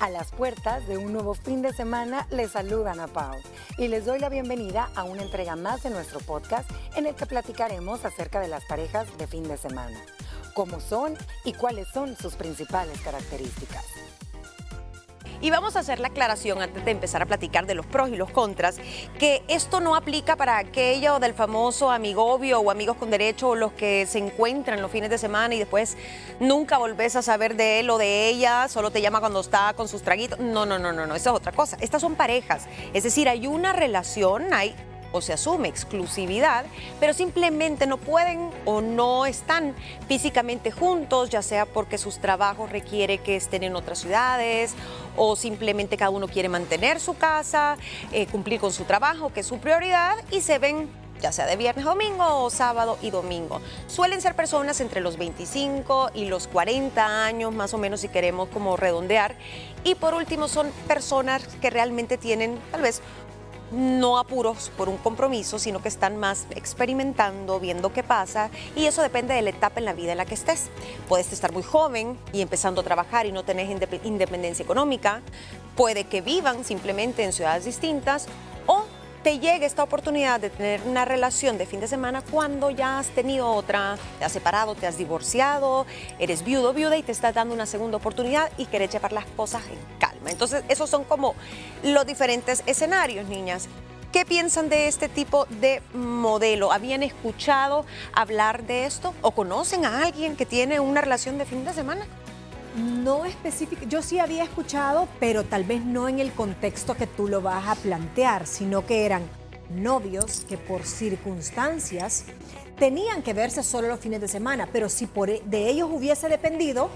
A las puertas de un nuevo fin de semana les saludan a Pau y les doy la bienvenida a una entrega más de nuestro podcast en el que platicaremos acerca de las parejas de fin de semana, cómo son y cuáles son sus principales características. Y vamos a hacer la aclaración antes de empezar a platicar de los pros y los contras, que esto no aplica para aquello del famoso amigovio o amigos con derecho o los que se encuentran los fines de semana y después nunca volvés a saber de él o de ella, solo te llama cuando está con sus traguitos. No, no, no, no, no, eso es otra cosa. Estas son parejas, es decir, hay una relación, hay o se asume exclusividad, pero simplemente no pueden o no están físicamente juntos, ya sea porque sus trabajos requiere que estén en otras ciudades o simplemente cada uno quiere mantener su casa, eh, cumplir con su trabajo, que es su prioridad, y se ven ya sea de viernes a domingo o sábado y domingo. Suelen ser personas entre los 25 y los 40 años, más o menos si queremos como redondear. Y por último son personas que realmente tienen tal vez no apuros por un compromiso, sino que están más experimentando, viendo qué pasa, y eso depende de la etapa en la vida en la que estés. Puedes estar muy joven y empezando a trabajar y no tener independencia económica, puede que vivan simplemente en ciudades distintas, te llegue esta oportunidad de tener una relación de fin de semana cuando ya has tenido otra, te has separado, te has divorciado, eres viudo, viuda y te estás dando una segunda oportunidad y querés llevar las cosas en calma. Entonces, esos son como los diferentes escenarios, niñas. ¿Qué piensan de este tipo de modelo? ¿Habían escuchado hablar de esto o conocen a alguien que tiene una relación de fin de semana? No específico, yo sí había escuchado, pero tal vez no en el contexto que tú lo vas a plantear, sino que eran novios que por circunstancias tenían que verse solo los fines de semana, pero si por, e, de ellos hubiese dependido,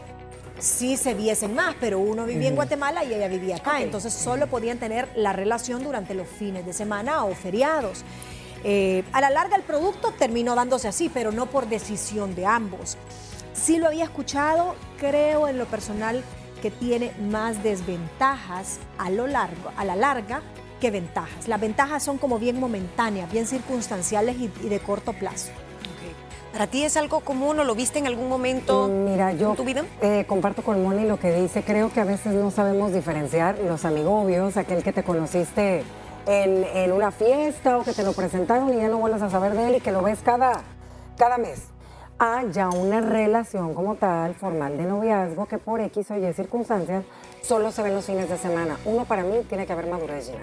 sí se viesen más, pero uno vivía en Guatemala y ella vivía acá, entonces solo podían tener la relación durante los fines de semana o feriados. Eh, a la larga el producto terminó dándose así, pero no por decisión de ambos. Sí lo había escuchado, creo en lo personal que tiene más desventajas a lo largo, a la larga que ventajas. Las ventajas son como bien momentáneas, bien circunstanciales y, de corto plazo. ¿Para ti es algo común o lo viste en algún momento mm, Mira, yo, en tu vida? Eh, comparto con Moni lo que dice. Creo que a veces no sabemos diferenciar los amigobios, aquel que te conociste en, en, una fiesta o que te lo presentaron y ya no vuelves a saber de él y que lo ves cada, cada mes a ya una relación como tal, formal de noviazgo, que por X o Y circunstancias solo se ven los fines de semana. Uno, para mí, tiene que haber madurez ya,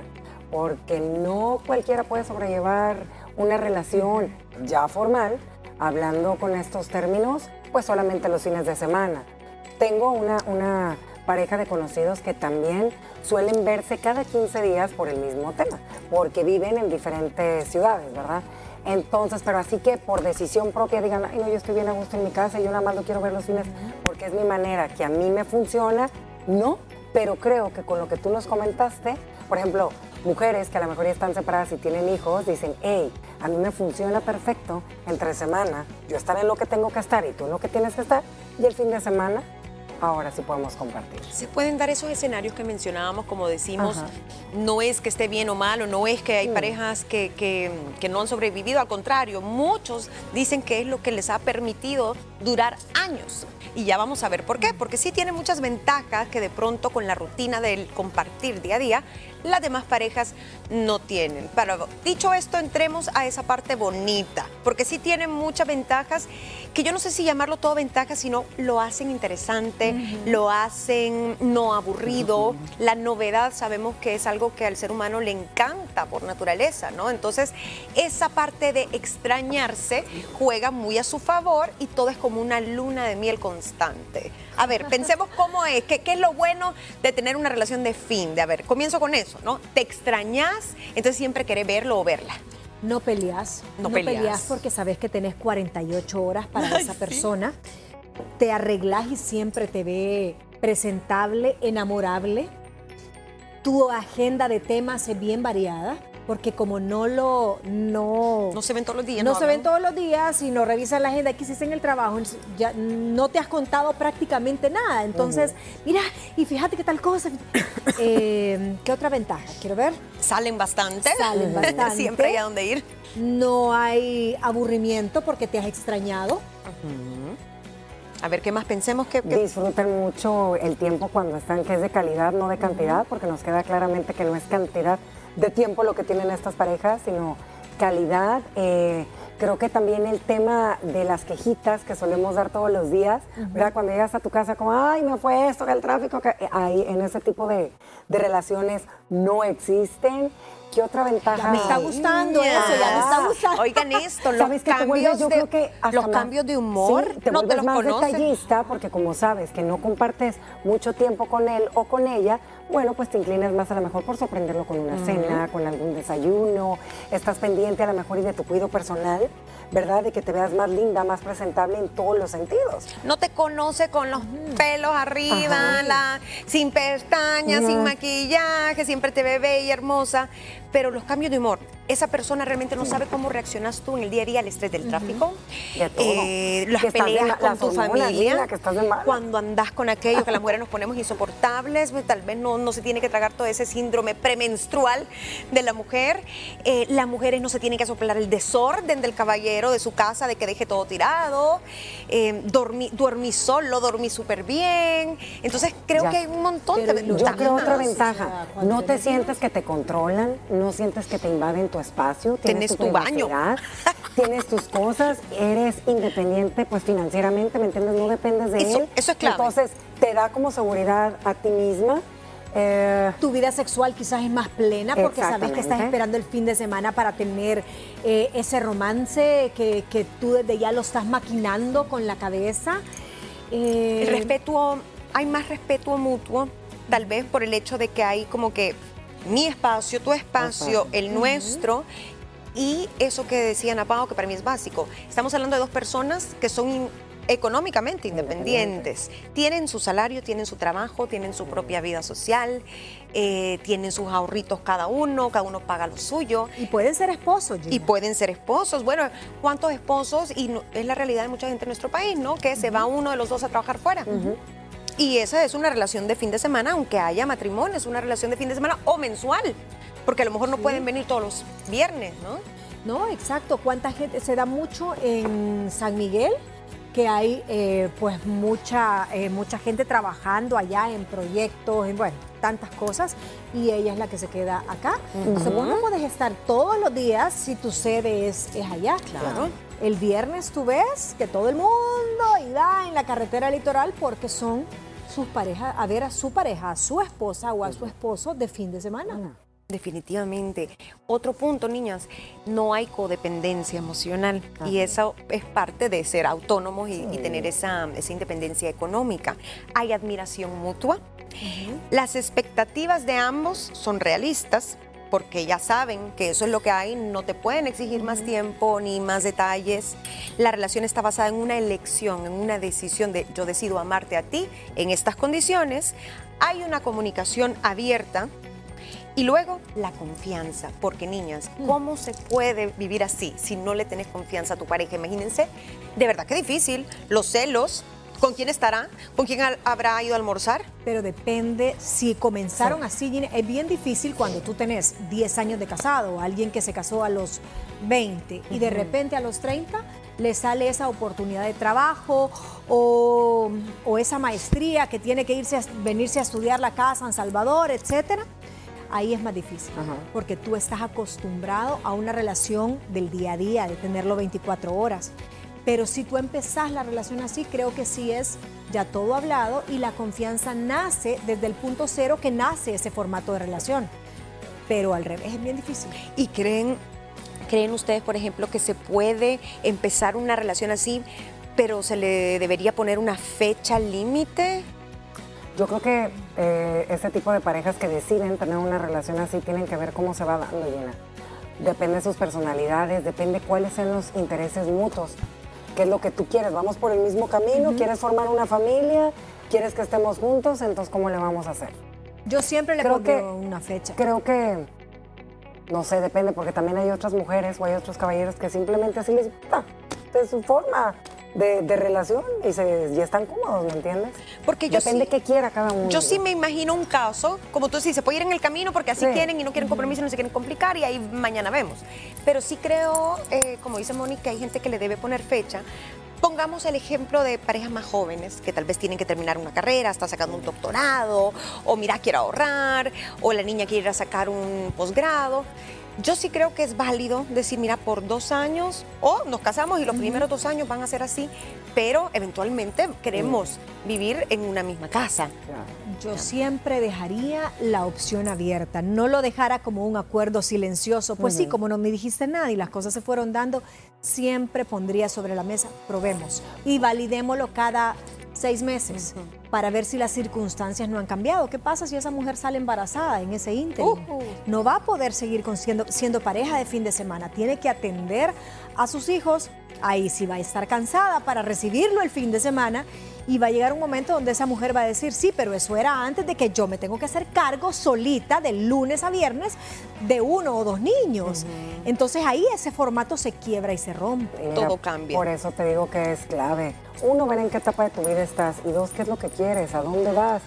porque no cualquiera puede sobrellevar una relación ya formal, hablando con estos términos, pues solamente los fines de semana. Tengo una, una pareja de conocidos que también suelen verse cada 15 días por el mismo tema, porque viven en diferentes ciudades, ¿verdad? Entonces, pero así que por decisión propia digan, ay, no, yo estoy bien a gusto en mi casa y yo nada más lo quiero ver los fines porque es mi manera, que a mí me funciona, no, pero creo que con lo que tú nos comentaste, por ejemplo, mujeres que a lo mejor ya están separadas y tienen hijos, dicen, hey, a mí me funciona perfecto entre semana, yo estar en lo que tengo que estar y tú en lo que tienes que estar, y el fin de semana ahora sí podemos compartir. Se pueden dar esos escenarios que mencionábamos, como decimos, no es que esté bien o mal, o no es que hay parejas que, que, no han sobrevivido, al contrario, muchos dicen que es lo que les ha permitido durar años. Y ya vamos a ver por qué, porque sí tiene muchas ventajas que de pronto con la rutina del compartir día a día, las demás parejas no tienen. Pero dicho esto, entremos a esa parte bonita, porque sí tienen muchas ventajas, que yo no sé si llamarlo todo ventajas, sino lo hacen interesante, lo hacen no aburrido. La novedad sabemos que es algo que al ser humano le encanta por naturaleza, ¿no? Entonces, esa parte de extrañarse juega muy a su favor y todo es como una luna de miel constante. A ver, pensemos cómo es, qué, qué es lo bueno de tener una relación de fin, de a ver, comienzo con eso, ¿no? Te extrañas, entonces siempre querés verlo o verla. No peleas, no, peleas. porque sabes que tenés 48 horas para esa persona. Te arreglas y siempre te ve presentable, enamorable. Tu agenda de temas es bien variada porque como no lo no no se ven todos los días no, se ven todos los días y no revisas la agenda que hiciste en el trabajo ya no te has contado prácticamente nada. Entonces mira y fíjate qué tal cosa eh, qué otra ventaja quiero ver. Salen bastante. Salen bastante. Siempre hay a dónde ir. No hay aburrimiento porque te has extrañado. A ver, ¿qué más pensemos que, que- disfruten mucho el tiempo cuando están, que es de calidad, no de cantidad, porque nos queda claramente que no es cantidad de tiempo lo que tienen estas parejas, sino calidad. Eh, creo que también el tema de las quejitas que solemos dar todos los días, ¿verdad? Cuando llegas a tu casa como, ay, me fue esto, que el tráfico, que ahí en ese tipo de, de relaciones no existen. ¿Qué otra ventaja? Ya me está gustando eso, ya me está gustando. Oigan esto, los ¿Sabes que te vuelves, cambios, yo de, creo que hasta los más- cambios de humor sí, te no te los más conoces. detallista porque como sabes que no compartes mucho tiempo con él o con ella, bueno, pues te inclinas más a lo mejor por sorprenderlo con una cena, con algún desayuno, estás pendiente a lo mejor y de tu cuidado personal, ¿verdad? De que te veas más linda, más presentable en todos los sentidos. No te conoce con los pelos arriba, la, sin pestañas, sin maquillaje, siempre te ve bella y hermosa. Pero los cambios de humor, esa persona realmente no sabe cómo reaccionas tú en el día a día al estrés del tráfico, De todo. eh, las Que peleas con las tu familia, Lina, que estás de mala. cuando andas con aquello que las mujeres nos ponemos insoportables, pues, tal vez no, no se tiene que tragar todo ese síndrome premenstrual de la mujer. Eh, las mujeres no se tienen que soplar el desorden del caballero de su casa, de que deje todo tirado. Eh, dormí, dormí solo, dormí súper bien. Entonces creo Ya. que hay un montón Pero de yo Yo ventajas. creo otra ventaja, no te sientes que te controlan, no sientes que te invaden tu espacio, tienes Tienes tu baño. privacidad, tienes tus cosas, eres independiente pues financieramente, ¿me entiendes? No dependes de Eso- él. eso es clave. Entonces te da como seguridad a ti misma. eh, Tu vida sexual quizás es más plena porque sabes que estás esperando el fin de semana para tener eh, ese romance que, que tú desde ya lo estás maquinando con la cabeza. Eh, El respeto, hay más respeto mutuo, tal vez por el hecho de que hay como que mi espacio, tu espacio, el nuestro. Y eso que decía Ana Pao, que para mí es básico. Estamos hablando de dos personas que son in- económicamente independientes. Tienen su salario, tienen su trabajo, tienen su propia vida social, eh, tienen sus ahorritos cada uno, cada uno paga lo suyo. Y pueden ser esposos, Gina. Y pueden ser esposos. Bueno, ¿cuántos esposos? Y no- es la realidad de mucha gente en nuestro país, ¿no? Que se va uno de los dos a trabajar fuera. Y esa es una relación de fin de semana, aunque haya matrimonio, es una relación de fin de semana o mensual. Porque a lo mejor no pueden venir todos los viernes, ¿no? No, exacto. ¿Cuánta gente? Se da mucho en San Miguel, que hay eh, pues mucha, eh, mucha gente trabajando allá en proyectos, en bueno, tantas cosas, y ella es la que se queda acá. Entonces vos no puedes estar todos los días si tu sede es, es allá. Claro. El viernes tú ves que todo el mundo irá en la carretera litoral porque son sus parejas, a ver a su pareja, a su esposa o a su esposo de fin de semana. Definitivamente. Otro punto, niñas, no hay codependencia emocional y eso es parte de ser autónomos y, y tener esa, esa independencia económica. Hay admiración mutua. Las expectativas de ambos son realistas porque ya saben que eso es lo que hay, no te pueden exigir más tiempo ni más detalles. La relación está basada en una elección, en una decisión de yo decido amarte a ti en estas condiciones. Hay una comunicación abierta y luego la confianza, porque niñas, ¿cómo se puede vivir así si no le tenés confianza a tu pareja? Imagínense, de verdad que difícil, los celos, ¿con quién estará? ¿Con quién ha- habrá ido a almorzar? Pero depende, si comenzaron así, Gina, es bien difícil cuando tú tenés 10 años de casado, alguien que se casó a los 20 y de repente a los 30 le sale esa oportunidad de trabajo o, o esa maestría que tiene que irse a, venirse a estudiar la casa en Salvador, etcétera. Ahí es más difícil, Ajá. porque tú estás acostumbrado a una relación del día a día, de tenerlo 24 horas. Pero si tú empezás la relación así, creo que sí es ya todo hablado y la confianza nace desde el punto cero que nace ese formato de relación. Pero al revés es bien difícil. ¿Y creen, creen ustedes, por ejemplo, que se puede empezar una relación así, pero se le debería poner una fecha límite? Yo creo que eh, ese tipo de parejas que deciden tener una relación así tienen que ver cómo se va dando, Gina. Depende de sus personalidades, depende cuáles sean los intereses mutuos. ¿Qué es lo que tú quieres? ¿Vamos por el mismo camino? ¿Quieres formar una familia? ¿Quieres que estemos juntos? Entonces, ¿cómo le vamos a hacer? Yo siempre le Creo pongo que- una fecha. Creo que, no sé, depende, porque también hay otras mujeres o hay otros caballeros que simplemente así les gusta de su forma de, de relación y, se, y están cómodos, ¿me entiendes? Porque yo Depende sí- qué quiera cada uno. Yo sí me imagino un caso, como tú decís, se puede ir en el camino porque así Sí. quieren y no quieren compromiso, no se quieren complicar y ahí mañana vemos. Pero sí creo, eh, como dice Mónica, hay gente que le debe poner fecha Pongamos el ejemplo de parejas más jóvenes que tal vez tienen que terminar una carrera, está sacando un doctorado, o mira, quiere ahorrar, o la niña quiere ir a sacar un posgrado. Yo sí creo que es válido decir, mira, por dos años, o nos casamos y los primeros dos años van a ser así, pero eventualmente queremos vivir en una misma casa. Yo siempre dejaría la opción abierta, no lo dejara como un acuerdo silencioso. Pues sí, como no me dijiste nada y las cosas se fueron dando, siempre pondría sobre la mesa, probemos y validémoslo cada seis meses para ver si las circunstancias no han cambiado. ¿Qué pasa si esa mujer sale embarazada en ese ínterin? No va a poder seguir siendo, siendo pareja de fin de semana. Tiene que atender a sus hijos. Ahí sí va a estar cansada para recibirlo el fin de semana y va a llegar un momento donde esa mujer va a decir, sí, pero eso era antes de que yo me tengo que hacer cargo solita de lunes a viernes de uno o dos niños. Entonces ahí ese formato se quiebra y se rompe. Todo cambia. Por eso te digo que es clave. Uno, ver en qué etapa de tu vida estás. Y dos, qué es lo que quieres, a dónde vas.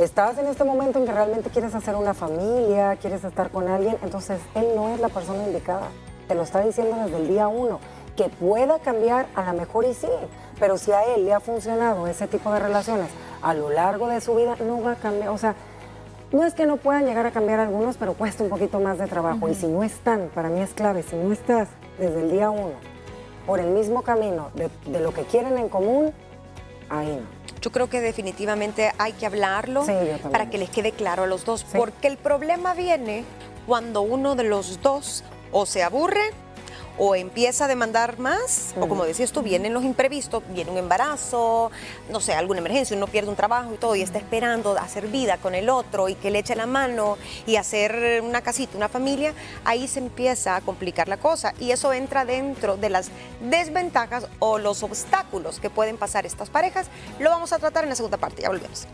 Estás en este momento en que realmente quieres hacer una familia, quieres estar con alguien. Entonces él no es la persona indicada. Te lo está diciendo desde el día uno. Que pueda cambiar, a lo mejor y sí. Pero si a él le ha funcionado ese tipo de relaciones a lo largo de su vida, no va a cambiar. O sea, no es que no puedan llegar a cambiar algunos, pero cuesta un poquito más de trabajo. Y si no están, para mí es clave, si no estás desde el día uno por el mismo camino de, de lo que quieren en común, ahí no. Yo creo que definitivamente hay que hablarlo Sí, para que les quede claro a los dos, Sí. porque el problema viene cuando uno de los dos o se aburre o empieza a demandar más, o como decías tú, vienen los imprevistos, viene un embarazo, no sé, alguna emergencia, uno pierde un trabajo y todo, y está esperando hacer vida con el otro y que le eche la mano y hacer una casita, una familia, ahí se empieza a complicar la cosa. Y eso entra dentro de las desventajas o los obstáculos que pueden pasar estas parejas. Lo vamos a tratar en la segunda parte, ya volvemos.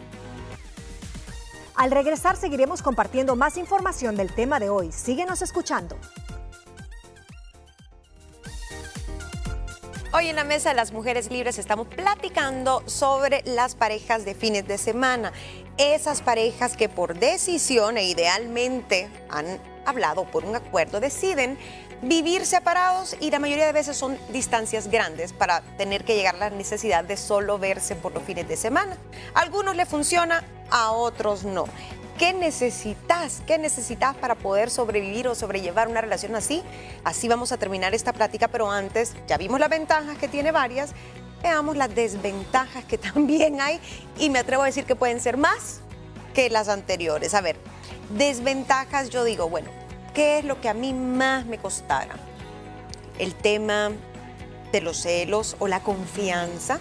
Al regresar seguiremos compartiendo más información del tema de hoy. Síguenos escuchando. Hoy en la mesa de las mujeres libres estamos platicando sobre las parejas de fines de semana. Esas parejas que por decisión e idealmente han hablado por un acuerdo deciden vivir separados y la mayoría de veces son distancias grandes para tener que llegar a la necesidad de solo verse por los fines de semana. A algunos le funciona, a otros no. ¿Qué necesitas? ¿Qué necesitas para poder sobrevivir o sobrellevar una relación así? Así vamos a terminar esta plática, pero antes ya vimos las ventajas que tiene varias, veamos las desventajas que también hay y me atrevo a decir que pueden ser más que las anteriores. A ver, desventajas, yo digo, bueno, ¿qué es lo que a mí más me costara? El tema de los celos o la confianza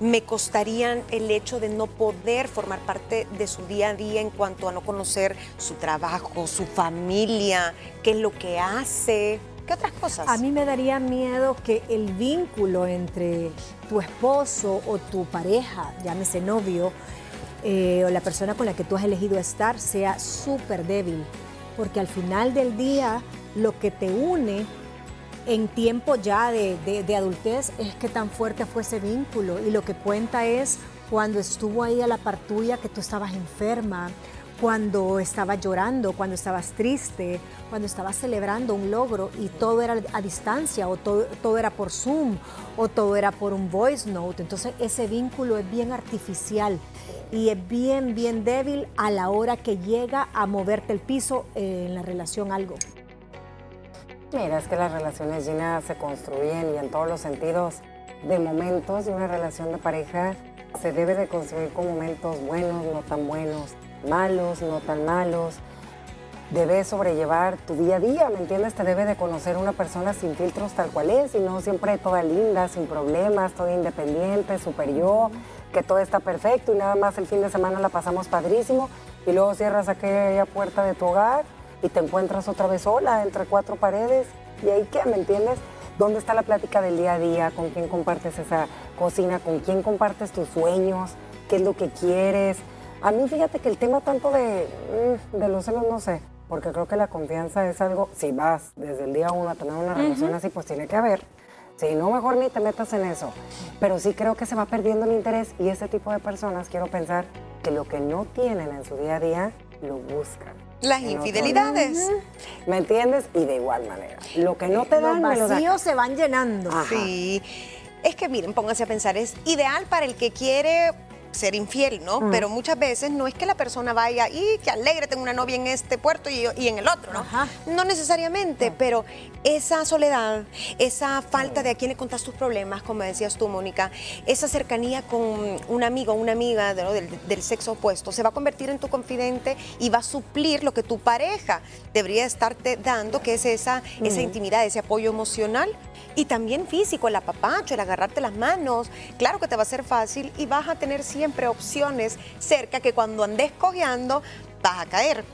me costarían el hecho de no poder formar parte de su día a día en cuanto a no conocer su trabajo, su familia, qué es lo que hace, qué otras cosas. A mí me daría miedo que el vínculo entre tu esposo o tu pareja, llámese novio, eh, o la persona con la que tú has elegido estar, sea súper débil. Porque al final del día, lo que te une en tiempo ya de, de- adultez es que tan fuerte fue ese vínculo. Y lo que cuenta es cuando estuvo ahí a la par tuya, que tú estabas enferma, cuando estabas llorando, cuando estabas triste, cuando estabas celebrando un logro y todo era a distancia o todo, todo era por Zoom o todo era por un voice note. Entonces ese vínculo es bien artificial y es bien, bien débil a la hora que llega a moverte el piso en la relación algo. Mira, es que las relaciones Gina se construyen y en todos los sentidos de momentos y una relación de pareja se debe de construir con momentos buenos, no tan buenos, malos, no tan malos. Debes sobrellevar tu día a día, ¿me entiendes? Te debe de conocer una persona sin filtros tal cual es y no siempre toda linda, sin problemas, toda independiente, super yo, que todo está perfecto y nada más el fin de semana la pasamos padrísimo y luego cierras aquella puerta de tu hogar y te encuentras otra vez sola entre cuatro paredes. ¿Y ahí qué? ¿Me entiendes? ¿Dónde está la plática del día a día? ¿Con quién compartes esa cocina? ¿Con quién compartes tus sueños? ¿Qué es lo que quieres? A mí fíjate que el tema tanto de, mm, de los celos no sé, porque creo que la confianza es algo, si vas desde el día uno a tener una relación así, pues tiene que haber. Si no, mejor ni te metas en eso. Pero sí creo que se va perdiendo el interés y ese tipo de personas, quiero pensar que lo que no tienen en su día a día, lo buscan. Las infidelidades. ¿Me entiendes? Y de igual manera. Lo que no te Los dan, me lo dan. vacíos se van llenando. Ajá. Sí. Es que miren, pónganse a pensar, es ideal para el que quiere ser infiel, ¿no? Pero muchas veces no es que la persona vaya y que alegre, tengo una novia en este puerto y, y en el otro, ¿no? Ajá. No necesariamente, pero esa soledad, esa falta de a quién le contas tus problemas, como decías tú, Mónica, esa cercanía con un amigo o una amiga de- ¿no? del, del sexo opuesto, se va a convertir en tu confidente y va a suplir lo que tu pareja debería estarte dando, que es esa, esa intimidad, ese apoyo emocional y también físico, el apapacho, el agarrarte las manos. Claro que te va a ser fácil y vas a tener siempre opciones cerca que cuando andes cojeando vas a caer.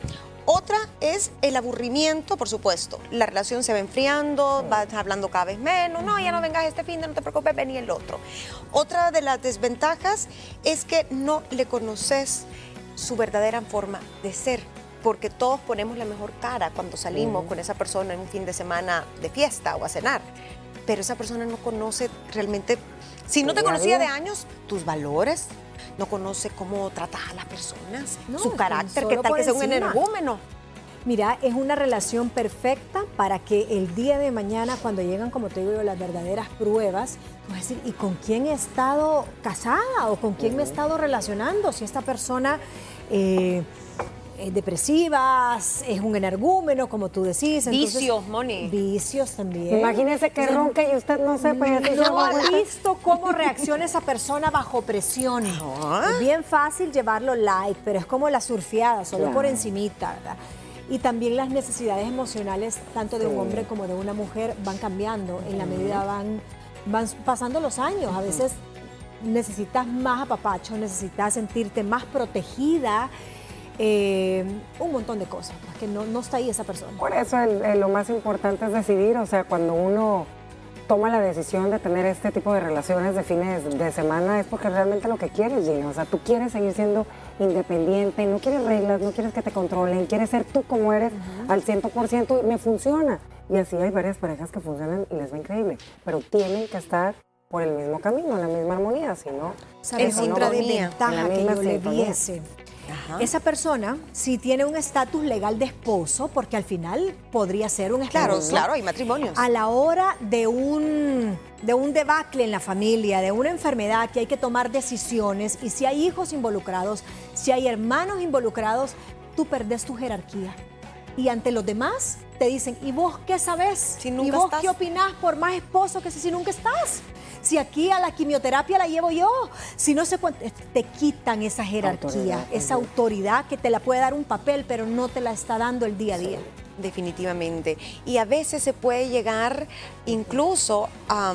Otra es el aburrimiento, por supuesto. La relación se va enfriando, vas hablando cada vez menos. No, ya no vengas este fin de, no te preocupes, ven y el otro. Otra de las desventajas es que no le conoces su verdadera forma de ser. Porque todos ponemos la mejor cara cuando salimos con esa persona en un fin de semana de fiesta o a cenar. Pero esa persona no conoce realmente, si no te conocía de años, tus valores, no conoce cómo tratas a las personas, No, su carácter, qué tal que sea un energúmeno. Mira, es una relación perfecta para que el día de mañana, cuando llegan, como te digo yo, las verdaderas pruebas, tú vas a decir, ¿y con quién he estado casada o con quién me he estado relacionando? Si esta persona eh, es depresiva, es un energúmeno, como tú decís. entonces- Vicios, Moni. Vicios también. Imagínese que ronque y usted no sepa se No va a ha visto cómo reacciona esa persona bajo presión. Ah. Es bien fácil llevarlo light, pero es como la surfeada, solo Claro. por encimita, ¿verdad? Y también las necesidades emocionales, tanto de un hombre como de una mujer, van cambiando en la medida van, van pasando los años. A veces necesitas más apapacho, necesitas sentirte más protegida, eh, un montón de cosas, pues, que no, no está ahí esa persona. Por eso el- el- lo más importante es decidir, o sea, cuando uno toma la decisión de tener este tipo de relaciones de fines de semana es porque realmente lo que quieres, Gina. O sea, tú quieres seguir siendo independiente, no quieres reglas, no quieres que te controlen, quieres ser tú como eres al 100% y me funciona. Y así hay varias parejas que funcionan y les va increíble, pero tienen que estar por el mismo camino, en la misma armonía, si no... ¿Sabes otra desventaja que yo le sintonía. Esa persona, si tiene un estatus legal de esposo, porque al final podría ser un esposo. Claro, claro, hay matrimonios. A la hora de un, de un debacle en la familia, de una enfermedad que hay que tomar decisiones, y si hay hijos involucrados, si hay hermanos involucrados, tú perdés tu jerarquía. Y ante los demás te dicen, ¿y vos qué sabes? Si ¿Y vos estás. qué opinás por más esposo que si, si nunca estás? Si aquí a la quimioterapia la llevo yo, si no sé cuánto, te quitan esa jerarquía, Autoridad, esa autoridad que te la puede dar un papel, pero no te la está dando el día a día. Definitivamente. Y a veces se puede llegar incluso a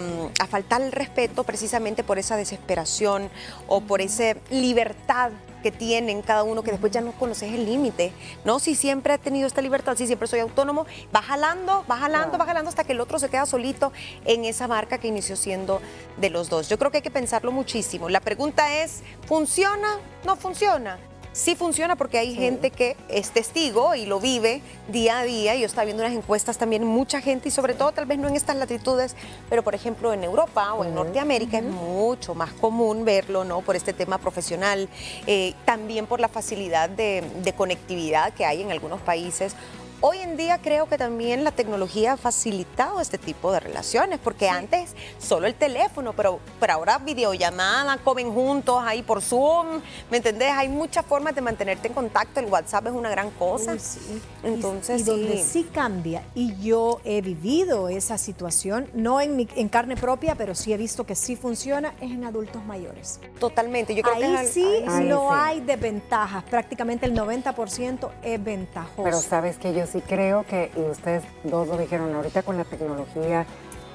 faltar el respeto precisamente por esa desesperación o por esa libertad que tienen cada uno que después ya no conoces el límite, ¿no? Si siempre ha tenido esta libertad, si siempre soy autónomo, va jalando, va jalando, va jalando hasta que el otro se queda solito en esa marca que inició siendo de los dos. Yo creo que hay que pensarlo muchísimo. La pregunta es, ¿funciona? ¿No funciona? Sí funciona porque hay gente que es testigo y lo vive día a día. Yo estaba viendo unas encuestas también, mucha gente y sobre todo tal vez no en estas latitudes, pero por ejemplo en Europa o en Norteamérica es mucho más común verlo, ¿no? Por este tema profesional, eh, también por la facilidad de, de conectividad que hay en algunos países. Hoy en día creo que también la tecnología ha facilitado este tipo de relaciones, porque antes solo el teléfono, pero, pero ahora videollamada, comen juntos ahí por Zoom, ¿me entendés? Hay muchas formas de mantenerte en contacto, el WhatsApp es una gran cosa. Uy, sí. Entonces, y, y donde sí. sí cambia, y yo he vivido esa situación, no en, mi- en carne propia, pero sí he visto que sí funciona, es en adultos mayores. Totalmente, yo creo Ahí que es al- sí ahí no sí. hay desventajas, prácticamente el 90% es ventajoso. Pero sabes que yo sí creo que, y ustedes dos lo dijeron, ahorita con la tecnología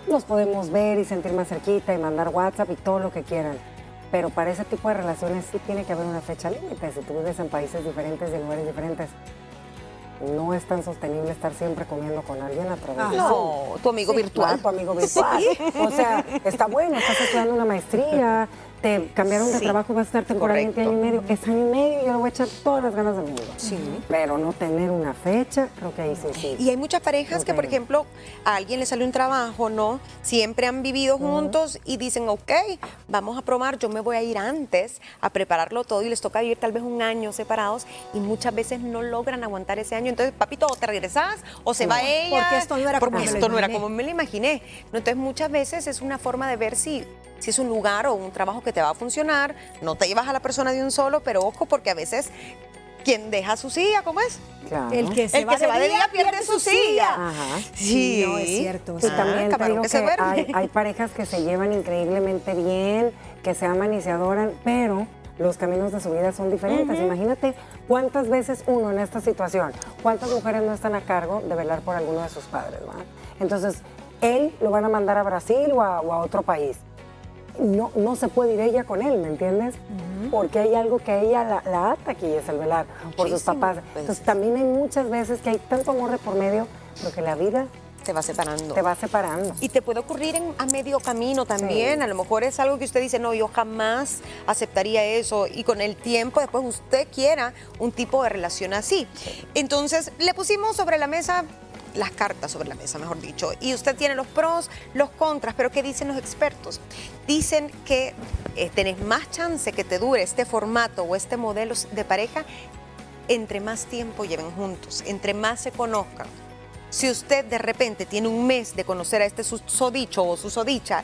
nos podemos ver y sentir más cerquita y mandar WhatsApp y todo lo que quieran. Pero para ese tipo de relaciones sí tiene que haber una fecha límite. Si tú vives en países diferentes y lugares diferentes, no es tan sostenible estar siempre comiendo con alguien a través de Zoom. No, tu amigo Sí, virtual. claro, tu amigo virtual. O sea, está bueno, estás estudiando una maestría, te cambiaron de Sí, trabajo, vas a estar temporalmente año correcto. y medio. Es año y medio, yo le voy a echar todas las ganas del mundo. Sí. Pero no tener una fecha, creo que ahí sí, sí. Y hay muchas parejas que, por ejemplo, a alguien le sale un trabajo, ¿no? Siempre han vivido juntos y dicen, ok, vamos a probar, yo me voy a ir antes a prepararlo todo y les toca vivir tal vez un año separados y muchas veces no logran aguantar ese año. Entonces, papito, o te regresas o se va ella. Porque esto no era como porque me lo esto no era imaginé. como me lo imaginé. Entonces, muchas veces es una forma de ver si, si es un lugar o un trabajo que te va a funcionar. No te llevas a la persona de un solo, pero ojo, porque a veces quien deja su silla, ¿cómo es? Claro. El que se, El va, que se va de día pierde su silla. Ajá. Sí, no, es cierto. Y sí. también te camarón digo que hay, hay parejas que se llevan increíblemente bien, que se aman y se adoran, pero los caminos de su vida son diferentes. Imagínate cuántas veces uno en esta situación, cuántas mujeres no están a cargo de velar por alguno de sus padres, ¿va? Entonces, él lo van a mandar a Brasil o a, o a otro país. No, no se puede ir ella con él, ¿me entiendes? Porque hay algo que ella la, la ata aquí, es el velar por sus papás. veces. Entonces, también hay muchas veces que hay tanto amor de por medio, pero que la vida Te va separando. te va separando. Y te puede ocurrir en, a medio camino también. Sí. A lo mejor es algo que usted dice, no, yo jamás aceptaría eso. Y con el tiempo, después usted quiera un tipo de relación así. Entonces, le pusimos sobre la mesa las cartas sobre la mesa, mejor dicho. Y usted tiene los pros, los contras, pero ¿qué dicen los expertos? Dicen que eh, tenés más chance que te dure este formato o este modelo de pareja entre más tiempo lleven juntos, entre más se conozcan. Si usted de repente tiene un mes de conocer a este susodicho o susodicha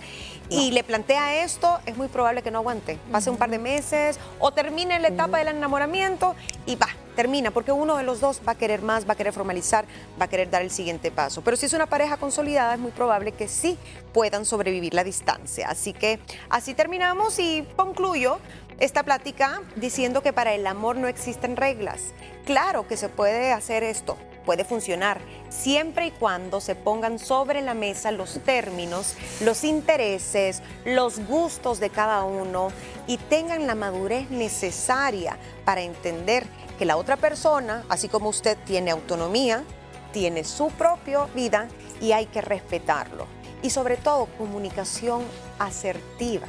y le plantea esto, es muy probable que no aguante. Pase un par de meses o termine la etapa del enamoramiento y va, termina, porque uno de los dos va a querer más, va a querer formalizar, va a querer dar el siguiente paso. Pero si es una pareja consolidada, es muy probable que sí puedan sobrevivir la distancia. Así que así terminamos y concluyo esta plática diciendo que para el amor no existen reglas. Claro que se puede hacer esto, puede funcionar, siempre y cuando se pongan sobre la mesa los términos, los intereses, los gustos de cada uno y tengan la madurez necesaria para entender que la otra persona, así como usted tiene autonomía, tiene su propia vida y hay que respetarlo. Y sobre todo, comunicación asertiva.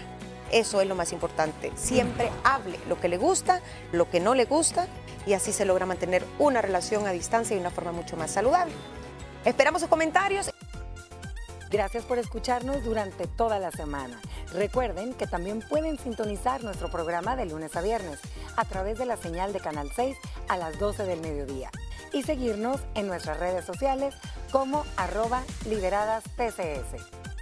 Eso es lo más importante. Siempre hable lo que le gusta, lo que no le gusta y así se logra mantener una relación a distancia de una forma mucho más saludable. Esperamos sus comentarios. Gracias por escucharnos durante toda la semana. Recuerden que también pueden sintonizar nuestro programa de lunes a viernes a través de la señal de Canal 6 a las 12 del mediodía y seguirnos en nuestras redes sociales como arroba lideradas PCS.